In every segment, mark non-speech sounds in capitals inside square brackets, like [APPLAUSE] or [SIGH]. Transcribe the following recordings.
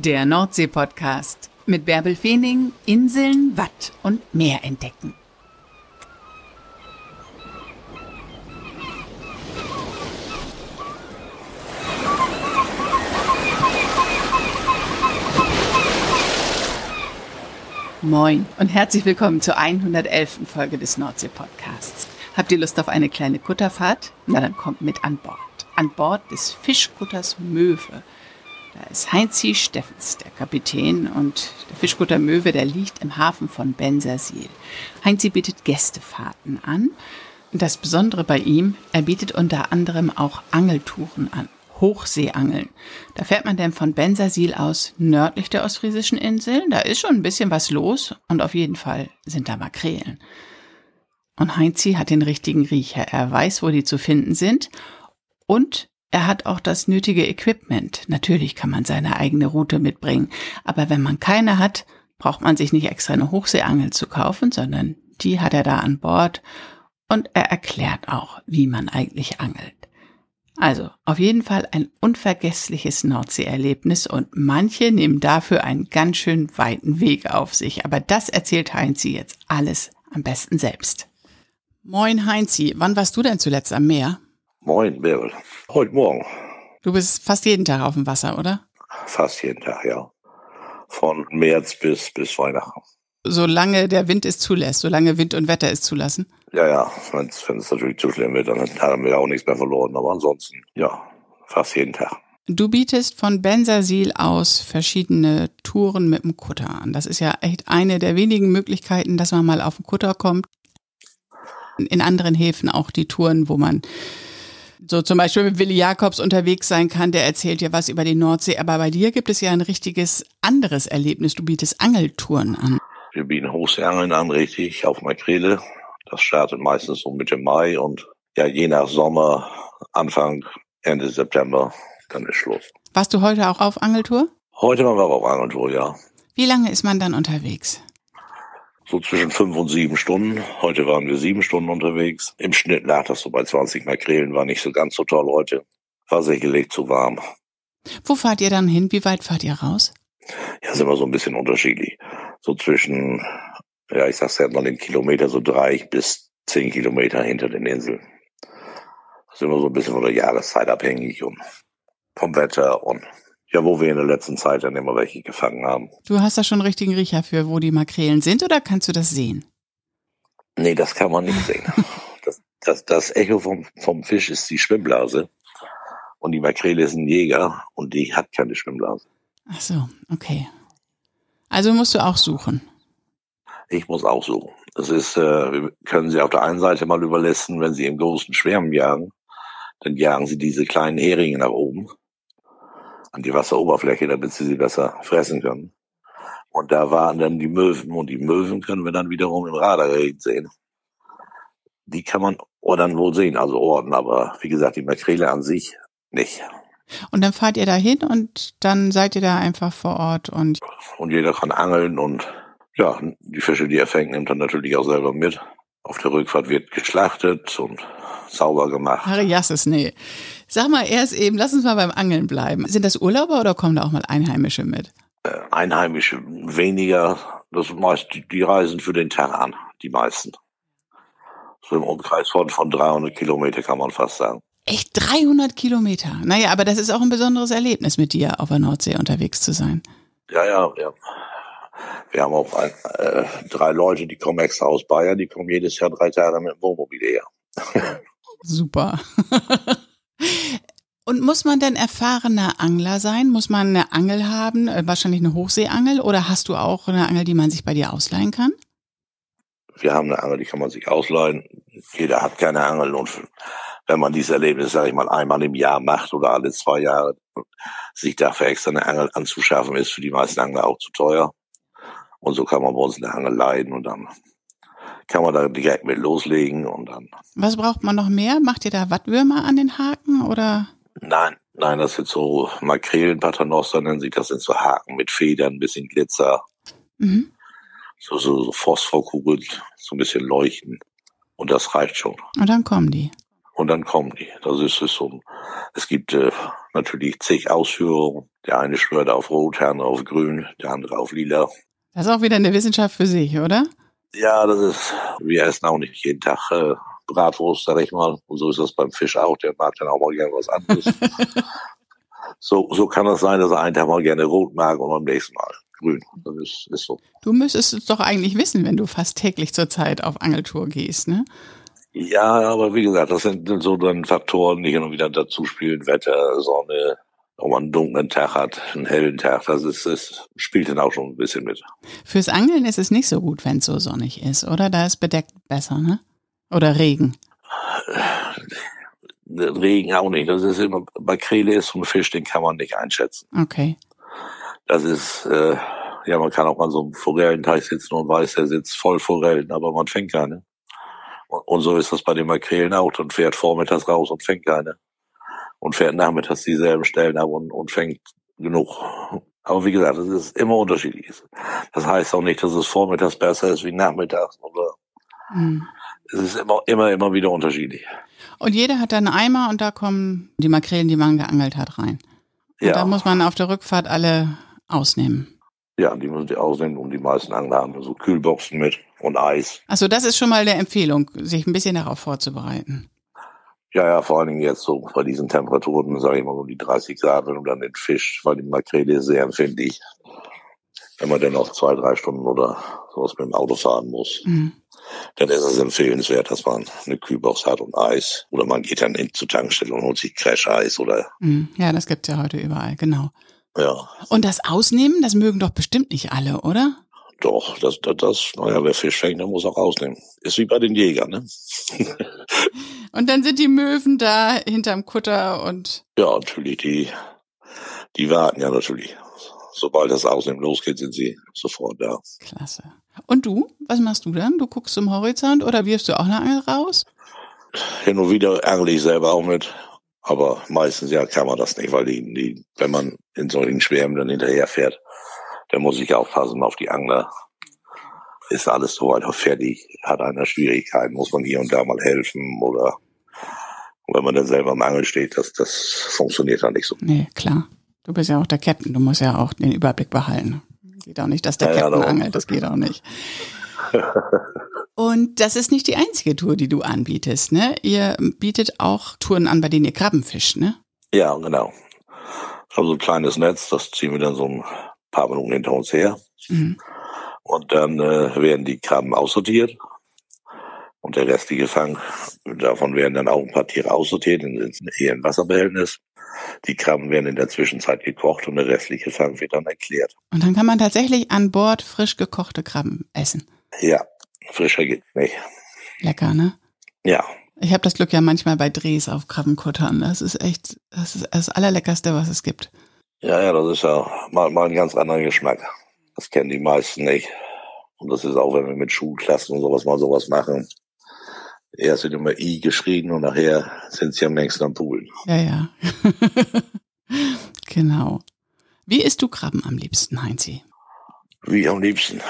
Der Nordsee-Podcast mit Bärbel Feening, Inseln, Watt und Meer entdecken. Moin und herzlich willkommen zur 111. Folge des Nordsee-Podcasts. Habt ihr Lust auf eine kleine Kutterfahrt? Na dann kommt mit an Bord. An Bord des Fischkutters Möwe. Da ist Heinzi Steffens, der Kapitän, und der Fischkutter Möwe, der liegt im Hafen von Bensersiel. Heinzi bietet Gästefahrten an. Das Besondere bei ihm, er bietet unter anderem auch Angeltouren an. Hochseeangeln. Da fährt man denn von Bensersiel aus nördlich der ostfriesischen Inseln. Da ist schon ein bisschen was los und auf jeden Fall sind da Makrelen. Und Heinzi hat den richtigen Riecher. Er weiß, wo die zu finden sind und er hat auch das nötige Equipment. Natürlich kann man seine eigene Route mitbringen, aber wenn man keine hat, braucht man sich nicht extra eine Hochseeangel zu kaufen, sondern die hat er da an Bord und er erklärt auch, wie man eigentlich angelt. Also auf jeden Fall ein unvergessliches Nordseeerlebnis und manche nehmen dafür einen ganz schön weiten Weg auf sich. Aber das erzählt Heinzi jetzt alles am besten selbst. Moin Heinzi, wann warst du denn zuletzt am Meer? Moin, Bärbel. Heute Morgen. Du bist fast jeden Tag auf dem Wasser, oder? Fast jeden Tag, ja. Von März bis, bis Weihnachten. Solange der Wind es zulässt, solange Wind und Wetter es zulassen? Ja, ja, wenn es natürlich zu schlimm wird, dann [LAUGHS] haben wir auch nichts mehr verloren. Aber ansonsten, ja, fast jeden Tag. Du bietest von Bensersiel aus verschiedene Touren mit dem Kutter an. Das ist ja echt eine der wenigen Möglichkeiten, dass man mal auf den Kutter kommt. In anderen Häfen auch die Touren, wo man so zum Beispiel mit Willi Jakobs unterwegs sein kann, der erzählt ja was über die Nordsee. Aber bei dir gibt es ja ein richtiges anderes Erlebnis. Du bietest Angeltouren an. Wir bieten Hochseeangeln an, richtig, auf Makrele. Das startet meistens so Mitte Mai und ja, je nach Sommer, Anfang, Ende September, dann ist Schluss. Warst du heute auch auf Angeltour? Heute waren wir auf Angeltour, ja. Wie lange ist man dann unterwegs? So zwischen fünf und sieben Stunden. Heute waren wir sieben Stunden unterwegs. Im Schnitt lag das so bei 20 Makrelen, war nicht so ganz so toll heute. War sicherlich zu warm. Wo fahrt ihr dann hin? Wie weit fahrt ihr raus? Ja, sind wir so ein bisschen unterschiedlich. So zwischen, ja, ich sag's ja mal den Kilometer, so drei bis zehn Kilometer hinter den Inseln. Das sind wir so ein bisschen von der Jahreszeit abhängig und vom Wetter und ja, wo wir in der letzten Zeit dann immer welche gefangen haben. Du hast da schon einen richtigen Riecher für, wo die Makrelen sind, oder kannst du das sehen? Nee, das kann man nicht sehen. [LAUGHS] Das, das, das Echo vom, vom Fisch ist die Schwimmblase. Und die Makrele ist ein Jäger und die hat keine Schwimmblase. Ach so, okay. Also musst du auch suchen. Ich muss auch suchen. Das ist, äh, wir können sie auf der einen Seite mal überlassen, wenn sie im großen Schwärmen jagen, dann jagen sie diese kleinen Heringe nach oben an die Wasseroberfläche, damit sie sie besser fressen können. Und da waren dann die Möwen und die Möwen können wir dann wiederum im Radargerät sehen. Die kann man dann wohl sehen, also Orden, aber wie gesagt, die Makrele an sich nicht. Und dann fahrt ihr da hin und dann seid ihr da einfach vor Ort und. Und jeder kann angeln und ja, die Fische, die er fängt, nimmt dann natürlich auch selber mit. Auf der Rückfahrt wird geschlachtet und sauber gemacht. Ariasses, nee. Sag mal erst eben, lass uns mal beim Angeln bleiben. Sind das Urlauber oder kommen da auch mal Einheimische mit? Äh, Einheimische weniger. Das meist, die reisen für den Tag an, die meisten. So im Umkreis von, von 300 Kilometer kann man fast sagen. Echt 300 Kilometer? Naja, aber das ist auch ein besonderes Erlebnis, mit dir auf der Nordsee unterwegs zu sein. Ja, ja, ja. Wir haben auch ein, äh, drei Leute, die kommen extra aus Bayern, die kommen jedes Jahr drei Tage mit dem Wohnmobil her. [LAUGHS] Super. [LAUGHS] Und muss man denn erfahrener Angler sein? Muss man eine Angel haben, äh, wahrscheinlich eine Hochseeangel, oder hast du auch eine Angel, die man sich bei dir ausleihen kann? Wir haben eine Angel, die kann man sich ausleihen. Jeder hat keine Angel und wenn man dieses Erlebnis, sage ich mal, einmal im Jahr macht oder alle zwei Jahre, sich dafür extra eine Angel anzuschaffen, ist für die meisten Angler auch zu teuer. Und so kann man bei uns eine Angel leihen und dann kann man da direkt mit loslegen und dann. Was braucht man noch mehr? Macht ihr da Wattwürmer an den Haken oder? Nein, nein, das sind so Makrelen, Paternoster nennen sich das, sind so Haken mit Federn, ein bisschen Glitzer. Mhm. So, so, so Phosphorkugeln, so ein bisschen leuchten. Und das reicht schon. Und dann kommen die. und dann kommen die. Das ist, ist so. Es gibt äh, natürlich zig Ausführungen. Der eine schwört auf Rot, der andere auf Grün, der andere auf Lila. Das ist auch wieder eine Wissenschaft für sich, oder? Ja, das ist. Wir essen auch nicht jeden Tag äh, Bratwurst, sag ich mal. Und so ist das beim Fisch auch. Der mag dann auch mal gerne was anderes. [LAUGHS] so, so kann das sein, dass er einen Tag mal gerne rot mag und am nächsten Mal grün. Das ist, ist so. Du müsstest es doch eigentlich wissen, wenn du fast täglich zur Zeit auf Angeltour gehst, ne? Ja, aber wie gesagt, das sind so dann Faktoren, die hin und wieder dazu spielen. Wetter, Sonne, ob man einen dunklen Tag hat, einen hellen Tag, das ist, das spielt dann auch schon ein bisschen mit. Fürs Angeln ist es nicht so gut, wenn es so sonnig ist, oder? Da ist bedeckt besser, ne? Oder Regen. Regen auch nicht. Das ist immer, Makrele ist so ein Fisch, den kann man nicht einschätzen. Okay. Das ist, äh, ja, man kann auch mal so einem Forellenteich sitzen und weiß, der sitzt voll Forellen, aber man fängt keine. Und, und so ist das bei den Makrelen auch. Dann fährt vormittags raus und fängt keine. Und fährt nachmittags dieselben Stellen ab und, und fängt genug. Aber wie gesagt, es ist immer unterschiedlich. Das heißt auch nicht, dass es vormittags besser ist wie nachmittags. Oder mhm. Es ist immer, immer, immer wieder unterschiedlich. Und jeder hat dann einen Eimer und da kommen die Makrelen, die man geangelt hat, rein. Und ja. da muss man auf der Rückfahrt alle ausnehmen. Ja, die müssen die ausnehmen und die meisten Angler haben so Kühlboxen mit und Eis. Also das ist schon mal eine Empfehlung, sich ein bisschen darauf vorzubereiten. Ja, ja, vor allen Dingen jetzt so bei diesen Temperaturen, sage ich mal um die 30 Grad, wenn du dann den Fisch, weil die Makrele ist sehr empfindlich, wenn man dann noch zwei, drei Stunden oder sowas mit dem Auto fahren muss. Mhm dann ist es empfehlenswert, dass man eine Kühlbox hat und Eis. Oder man geht dann in zur Tankstelle und holt sich Crash-Eis oder. Mhm. Ja, das gibt's ja heute überall, genau. Ja. Und das Ausnehmen, das mögen doch bestimmt nicht alle, oder? Doch, das, das, das, naja, wer Fisch fängt, der muss auch ausnehmen. Ist wie bei den Jägern, ne? [LAUGHS] und dann sind die Möwen da hinterm Kutter und. Ja, natürlich, die, die warten ja natürlich. Sobald das Ausnehmen losgeht, sind sie sofort da. Klasse. Und du? Was machst du dann? Du guckst zum Horizont oder wirfst du auch eine Angel raus? Hin und wieder angle ich selber auch mit. Aber meistens ja kann man das nicht, weil die, die, wenn man in solchen Schwärmen dann hinterher fährt, dann muss ich aufpassen auf die Angler. Ist alles so weit fertig, hat einer Schwierigkeiten, muss man hier und da mal helfen oder wenn man dann selber am Angel steht, das, das funktioniert dann nicht so. Nee, klar. Du bist ja auch der Captain, du musst ja auch den Überblick behalten. Geht auch nicht, dass der ja, Captain ja, angelt, das geht auch nicht. [LAUGHS] Und das ist nicht die einzige Tour, die du anbietest, ne? Ihr bietet auch Touren an, bei denen ihr Krabben fischt, ne? Ja, genau. Also ein kleines Netz, das ziehen wir dann so ein paar Minuten hinter uns her. Mhm. Und dann äh, werden die Krabben aussortiert. Und der restliche Fang, davon werden dann auch ein paar Tiere aussortiert in, in ihren Wasserbehältnis. Die Krabben werden in der Zwischenzeit gekocht und der restliche Fang wird dann erklärt. Und dann kann man tatsächlich an Bord frisch gekochte Krabben essen. Ja, frischer geht nicht. Lecker, ne? Ja. Ich habe das Glück ja manchmal bei Drehs auf Krabbenkuttern. Das ist echt, das ist das Allerleckerste, was es gibt. Ja, ja, das ist ja mal, mal ein ganz anderer Geschmack. Das kennen die meisten nicht. Und das ist auch, wenn wir mit Schulklassen und sowas mal sowas machen. Erst wird immer I geschrien und nachher sind sie am längsten am Pool. Ja, ja. [LAUGHS] genau. Wie isst du Krabben am liebsten, Heinzi? Wie am liebsten?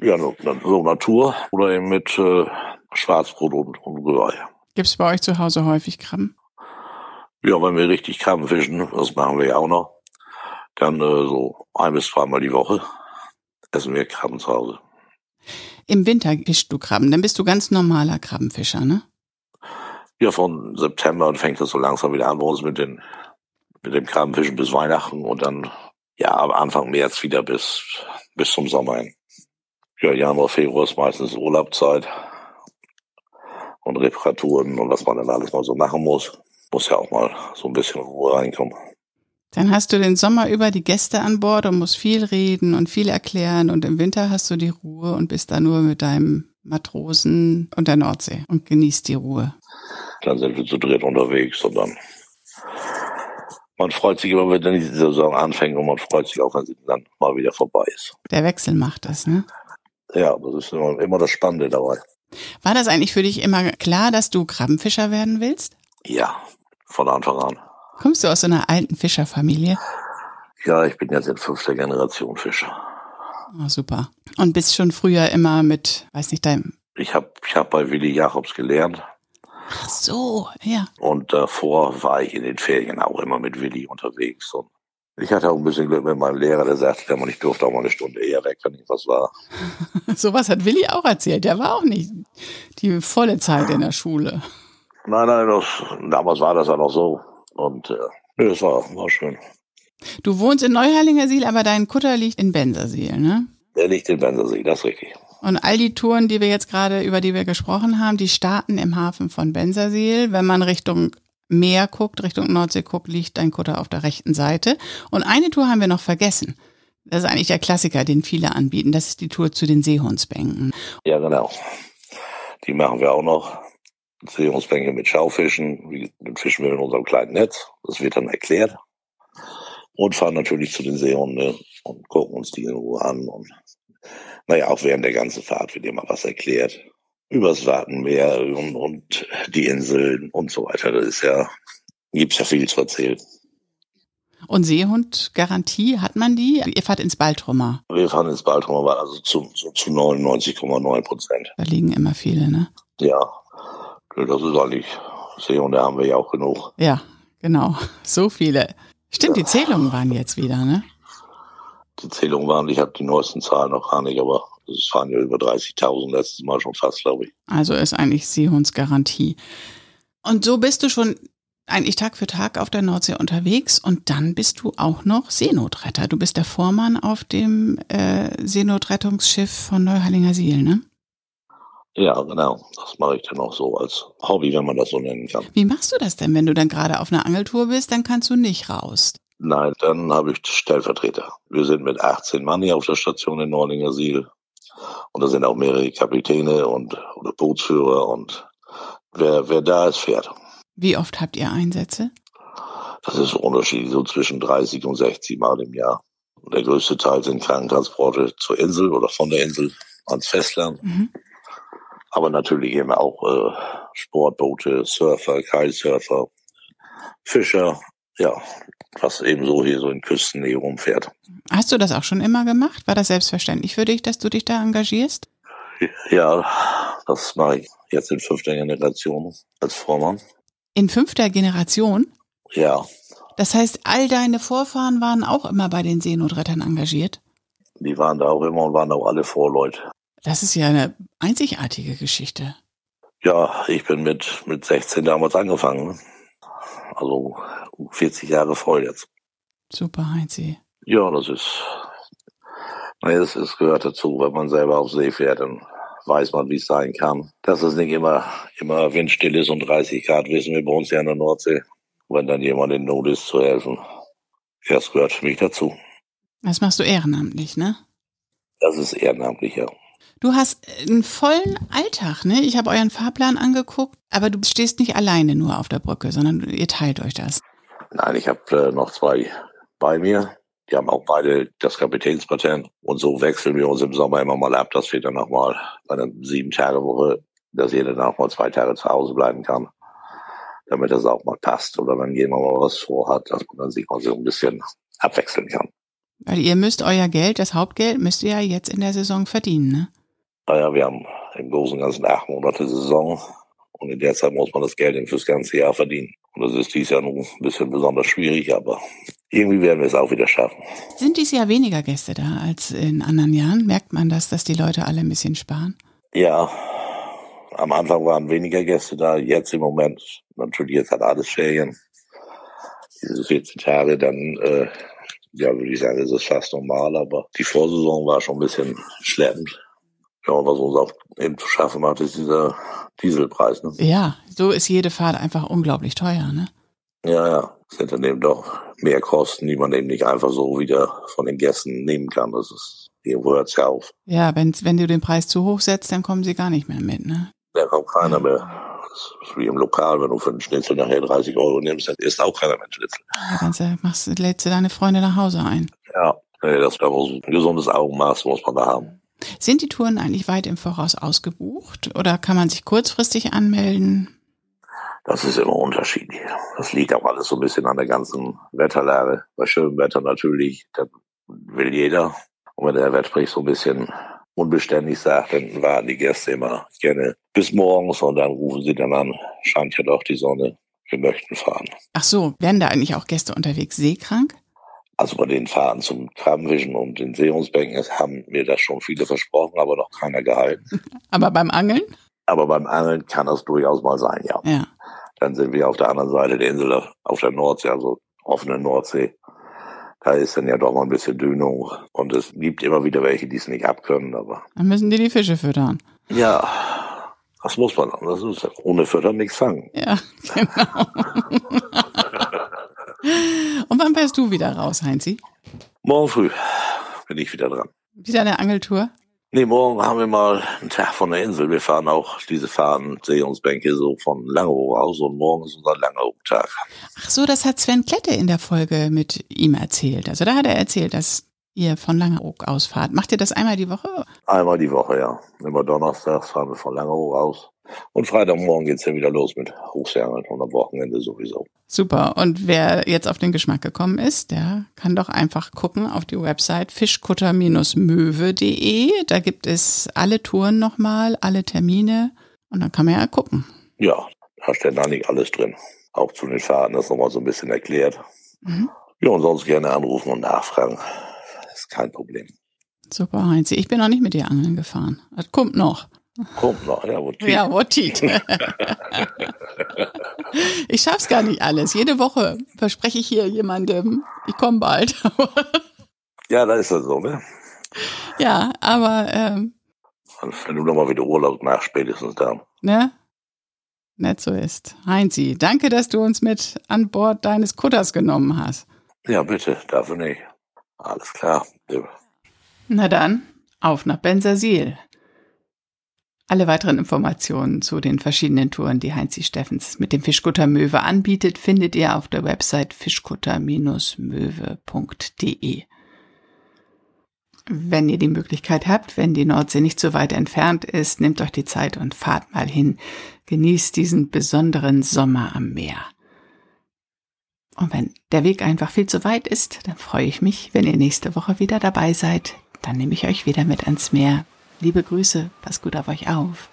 Ja, so Natur oder eben mit äh, Schwarzbrot und, und Rührei. Gibt es bei euch zu Hause häufig Krabben? Ja, wenn wir richtig Krabben fischen, das machen wir ja auch noch, dann äh, so ein bis zweimal die Woche essen wir Krabben zu Hause. Im Winter fischst du Krabben, dann bist du ganz normaler Krabbenfischer, ne? Ja, von September fängt das so langsam wieder an bei uns mit, den, mit dem Krabbenfischen bis Weihnachten und dann, ja, aber Anfang März wieder bis, bis zum Sommer hin. Ja, Januar, Februar ist meistens Urlaubszeit und Reparaturen und was man dann alles mal so machen muss. Muss ja auch mal so ein bisschen Ruhe reinkommen. Dann hast du den Sommer über die Gäste an Bord und musst viel reden und viel erklären und im Winter hast du die Ruhe und bist da nur mit deinem Matrosen und der Nordsee und genießt die Ruhe. Dann sind wir zu dritt unterwegs und dann man freut sich immer, wenn dann die Saison anfängt und man freut sich auch, wenn sie dann mal wieder vorbei ist. Der Wechsel macht das, ne? Ja, das ist immer, immer das Spannende dabei. War das eigentlich für dich immer klar, dass du Krabbenfischer werden willst? Ja, von Anfang an. Kommst du aus einer alten Fischerfamilie? Ja, ich bin jetzt in fünfter Generation Fischer. Oh, super. Und bist schon früher immer mit, weiß nicht, deinem. Ich habe ich hab bei Willi Jacobs gelernt. Ach so, ja. Und davor war ich in den Ferien auch immer mit Willi unterwegs. Und ich hatte auch ein bisschen Glück mit meinem Lehrer, der sagte, ich durfte auch mal eine Stunde eher weg, wenn ich [LAUGHS] was war. Sowas hat Willi auch erzählt. Der war auch nicht die volle Zeit in der Schule. Nein, nein, das, damals war das ja noch so. Und äh, das war, war schön. Du wohnst in Neuheilinger aber dein Kutter liegt in Bensersiel, ne? Der liegt in Bensersiel, das ist richtig. Und all die Touren, die wir jetzt gerade, über die wir gesprochen haben, die starten im Hafen von Bensersiel. Wenn man Richtung Meer guckt, Richtung Nordsee guckt, liegt dein Kutter auf der rechten Seite. Und eine Tour haben wir noch vergessen. Das ist eigentlich der Klassiker, den viele anbieten. Das ist die Tour zu den Seehundsbänken. Ja, genau. Die machen wir auch noch. Seehundsbänke mit Schaufischen. Dann fischen wir in unserem kleinen Netz. Das wird dann erklärt. Und fahren natürlich zu den Seehunden und gucken uns die in Ruhe an. Und naja, auch während der ganzen Fahrt wird immer was erklärt übers Wartenmeer und, und die Inseln und so weiter. Das ist ja, gibt's ja viel zu erzählen. Und Seehundgarantie, hat man die? Ihr fahrt ins Baltrummer. Wir fahren ins Baltrummer, also zu, zu, zu 99,9 Prozent. Da liegen immer viele, ne? Ja, das ist eigentlich, Seehunde haben wir ja auch genug. Ja, genau, so viele. Stimmt, ja. die Zählungen waren jetzt wieder, ne? Die Zählungen waren, ich habe die neuesten Zahlen noch gar nicht, aber es waren ja über 30.000 letztes Mal schon fast, glaube ich. Also ist eigentlich Seehundsgarantie. Und so bist du schon eigentlich Tag für Tag auf der Nordsee unterwegs und dann bist du auch noch Seenotretter. Du bist der Vormann auf dem äh, Seenotrettungsschiff von Neuheilinger Siel, ne? Ja, genau. Das mache ich dann auch so als Hobby, wenn man das so nennen kann. Wie machst du das denn, wenn du dann gerade auf einer Angeltour bist, dann kannst du nicht raus? Nein, dann habe ich Stellvertreter. Wir sind mit 18 Mann hier auf der Station in Neulinger Siel. Und da sind auch mehrere Kapitäne und oder Bootsführer und wer, wer da ist, fährt. Wie oft habt ihr Einsätze? Das ist unterschiedlich, so zwischen 30 und 60 Mal im Jahr. Und der größte Teil sind Krankentransporte zur Insel oder von der Insel ans Festland. Mhm. Aber natürlich eben auch äh, Sportboote, Surfer, Kitesurfer, Fischer, ja, was eben so hier so in Küstennähe rumfährt. Hast du das auch schon immer gemacht? War das selbstverständlich für dich, dass du dich da engagierst? Ja, das mache ich jetzt in fünfter Generation als Vormann. In fünfter Generation? Ja. Das heißt, all deine Vorfahren waren auch immer bei den Seenotrettern engagiert? Die waren da auch immer und waren auch alle Vorleute. Das ist ja eine einzigartige Geschichte. Ja, ich bin mit, mit 16 damals angefangen. Also 40 Jahre voll jetzt. Super, Heinzi. Ja, das ist, naja, das ist, gehört dazu, wenn man selber auf See fährt, dann weiß man, wie es sein kann. Dass es nicht immer, immer windstill ist und 30 Grad, wissen wir bei uns ja in der Nordsee. Wenn dann jemand in Not ist, zu helfen. Ja, das gehört für mich dazu. Das machst du ehrenamtlich, ne? Das ist ehrenamtlich, ja. Du hast einen vollen Alltag, ne? Ich habe euren Fahrplan angeguckt, aber du stehst nicht alleine nur auf der Brücke, sondern ihr teilt euch das. Nein, ich habe äh, noch zwei bei mir. Die haben auch beide das Kapitänspatent. Und so wechseln wir uns im Sommer immer mal ab, dass wir dann nochmal bei einer Sieben-Tage-Woche, dass jeder dann auch mal zwei Tage zu Hause bleiben kann, damit das auch mal passt. Oder wenn jemand mal was vorhat, dass man dann sich mal so ein bisschen abwechseln kann. Weil ihr müsst euer Geld, das Hauptgeld, müsst ihr ja jetzt in der Saison verdienen, ne? Naja, wir haben im Großen und Ganzen acht Monate Saison und in der Zeit muss man das Geld fürs ganze Jahr verdienen. Und das ist dieses Jahr nun ein bisschen besonders schwierig, aber irgendwie werden wir es auch wieder schaffen. Sind dieses Jahr weniger Gäste da als in anderen Jahren? Merkt man das, dass die Leute alle ein bisschen sparen? Ja, am Anfang waren weniger Gäste da, jetzt im Moment, natürlich jetzt hat alles Ferien. Diese 14 Tage, dann, äh, ja, würde ich sagen, ist es fast normal, aber die Vorsaison war schon ein bisschen schleppend. Ja, was uns auch eben zu schaffen macht, ist dieser Dieselpreis. Ne? Ja, so ist jede Fahrt einfach unglaublich teuer, ne? Ja, ja. Es sind dann eben doch mehr Kosten, die man eben nicht einfach so wieder von den Gästen nehmen kann. Das ist, irgendwo hört es ja auf. Ja, wenn, wenn du den Preis zu hoch setzt, dann kommen sie gar nicht mehr mit, ne? Da kommt keiner mehr. Das ist wie im Lokal, wenn du für einen Schnitzel nachher 30 Euro nimmst, dann isst auch keiner mehr einen Schnitzel. Ja, dann machst, lädst du deine Freunde nach Hause ein. Ja, das ist ein gesundes Augenmaß muss man da haben. Sind die Touren eigentlich weit im Voraus ausgebucht oder kann man sich kurzfristig anmelden? Das ist immer unterschiedlich. Das liegt auch alles so ein bisschen an der ganzen Wetterlage. Bei schönem Wetter natürlich, dann will jeder. Und wenn der Wetterbericht so ein bisschen unbeständig sagt, dann warten die Gäste immer gerne bis morgens und dann rufen sie dann an, scheint ja doch die Sonne, wir möchten fahren. Ach so, werden da eigentlich auch Gäste unterwegs seekrank? Also bei den Fahrten zum Krabbenfischen und den Seehundsbänken haben mir das schon viele versprochen, aber noch keiner gehalten. aber beim Angeln? Aber beim Angeln kann das durchaus mal sein, ja. Ja. Dann sind wir auf der anderen Seite der Insel, auf der Nordsee, also offene Nordsee. Da ist dann ja doch mal ein bisschen Dünung. Und es gibt immer wieder welche, die es nicht abkönnen, aber. Dann müssen die die Fische füttern. Ja, das muss man. Das ist ohne Füttern nichts fangen. Ja, [LAUGHS] genau. [LAUGHS] Und wann fährst du wieder raus, Heinzi? Morgen früh bin ich wieder dran. Wieder eine Angeltour? Nee, morgen haben wir mal einen Tag von der Insel. Wir fahren auch diese Fahren, Sehungsbänke so von Langeoog aus und morgen ist unser Langeoog-Tag. Ach so, das hat Sven Klette in der Folge mit ihm erzählt. Also da hat er erzählt, dass ihr von Langeoog aus fahrt. Macht ihr das einmal die Woche? Einmal die Woche, ja. Immer donnerstags fahren wir von Langeoog aus. Und Freitagmorgen geht's dann wieder los mit Hochseeangeln und am Wochenende sowieso. Super. Und wer jetzt auf den Geschmack gekommen ist, der kann doch einfach gucken auf die Website fischkutter-möwe.de. Da gibt es alle Touren nochmal, alle Termine. Und dann kann man ja gucken. Ja, da steht da nicht alles drin. Auch zu den Fahrten ist nochmal so ein bisschen erklärt. Mhm. Ja, und sonst gerne anrufen und nachfragen. Das ist kein Problem. Super, Heinz. Ich bin noch nicht mit dir angeln gefahren. Das kommt noch. Kommt noch, ja, Wotit. Ja, Wotit. [LAUGHS] ich schaff's gar nicht alles. Jede Woche verspreche ich hier jemandem, ich komme bald. [LAUGHS] ja, da ist das so, ne? Ja, aber ähm, wenn du nochmal wieder Urlaub nach, spätestens dann. Ne? Nett so ist. Heinzi, danke, dass du uns mit an Bord deines Kutters genommen hast. Ja, bitte, dafür nicht. Alles klar. Ja. Na dann, auf nach Bensersiel. Alle weiteren Informationen zu den verschiedenen Touren, die Heinzi Steffens mit dem Fischkutter Möwe anbietet, findet ihr auf der Website fischkutter-möwe.de. Wenn ihr die Möglichkeit habt, wenn die Nordsee nicht so weit entfernt ist, nehmt euch die Zeit und fahrt mal hin. Genießt diesen besonderen Sommer am Meer. Und wenn der Weg einfach viel zu weit ist, dann freue ich mich, wenn ihr nächste Woche wieder dabei seid. Dann nehme ich euch wieder mit ans Meer. Liebe Grüße, passt gut auf euch auf.